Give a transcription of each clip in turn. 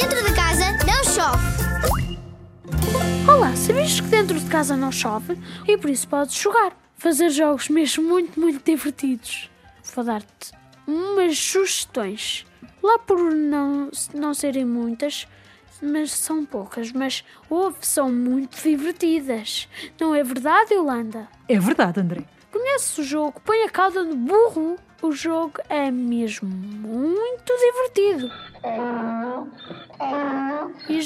Dentro de casa não chove. Olá, sabias que dentro de casa não chove e por isso podes jogar? Fazer jogos mesmo muito, muito divertidos. Vou dar-te umas sugestões. Lá por não, não serem muitas, mas são poucas, mas houve, são muito divertidas. Não é verdade, Yolanda? É verdade, André. Conheces o jogo Põe a cauda no burro? O jogo é mesmo muito divertido.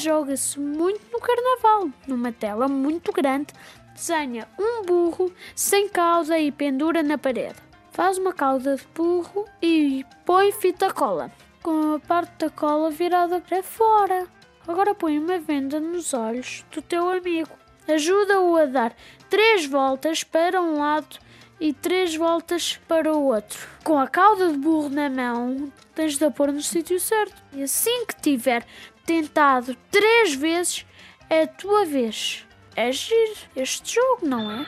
Joga-se muito no carnaval, numa tela muito grande. Desenha um burro sem cauda e pendura na parede. Faz uma cauda de burro e põe fita cola, com a parte da cola virada para fora. Agora põe uma venda nos olhos do teu amigo. Ajuda-o a dar três voltas para um lado e três voltas para o outro. Com a cauda de burro na mão, tens de a pôr no sítio certo. E assim que tiver tentado três vezes, é a tua vez. É giro este jogo, não é?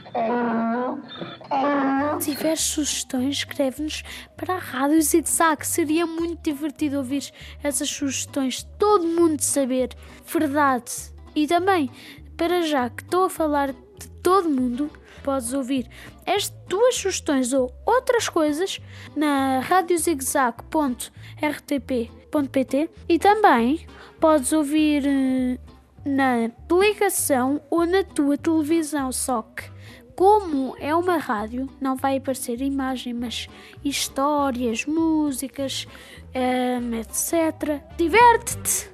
Se tiveres sugestões, escreve-nos para a Rádio Zig-Zag. Seria muito divertido ouvir essas sugestões, todo mundo saber verdade. E também, para já que estou a falar todo mundo, podes ouvir as tuas sugestões ou outras coisas na radiozigzag.rtp.pt e também podes ouvir eh, na aplicação ou na tua televisão, só que como é uma rádio, não vai aparecer imagem, mas histórias, músicas, eh, etc. Diverte-te!